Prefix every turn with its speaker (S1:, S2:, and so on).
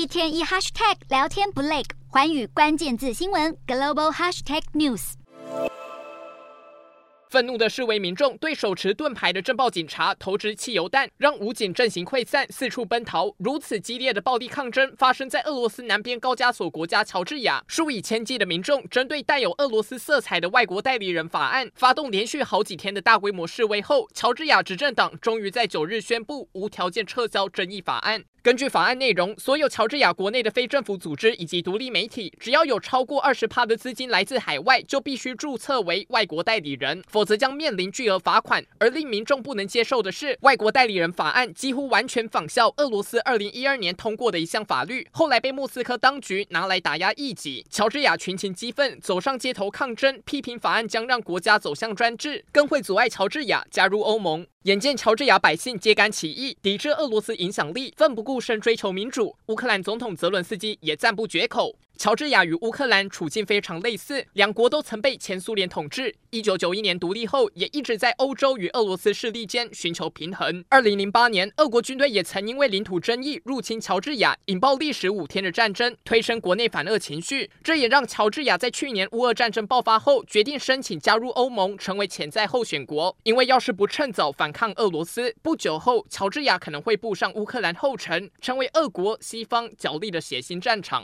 S1: 一天一 hashtag 聊天不累，环宇关键字新闻 global hashtag news。
S2: 愤怒的示威民众对手持盾牌的镇暴警察投掷汽油弹，让武警阵型溃散，四处奔逃。如此激烈的暴力抗争发生在俄罗斯南边高加索国家乔治亚，数以千计的民众针对带有俄罗斯色彩的外国代理人法案发动连续好几天的大规模示威后，乔治亚执政党终于在九日宣布无条件撤销争议法案。根据法案内容，所有乔治亚国内的非政府组织以及独立媒体，只要有超过二十趴的资金来自海外，就必须注册为外国代理人，否则将面临巨额罚款。而令民众不能接受的是，外国代理人法案几乎完全仿效俄罗斯二零一二年通过的一项法律，后来被莫斯科当局拿来打压异己。乔治亚群情激愤，走上街头抗争，批评法案将让国家走向专制，更会阻碍乔治亚加入欧盟。眼见乔治亚百姓揭竿起义，抵制俄罗斯影响力，奋不顾身追求民主，乌克兰总统泽伦斯基也赞不绝口。乔治亚与乌克兰处境非常类似，两国都曾被前苏联统治。一九九一年独立后，也一直在欧洲与俄罗斯势力间寻求平衡。二零零八年，俄国军队也曾因为领土争议入侵乔治亚，引爆历时五天的战争，推升国内反俄情绪。这也让乔治亚在去年乌俄战争爆发后，决定申请加入欧盟，成为潜在候选国。因为要是不趁早反抗俄罗斯，不久后乔治亚可能会步上乌克兰后尘，成为俄国西方角力的血腥战场。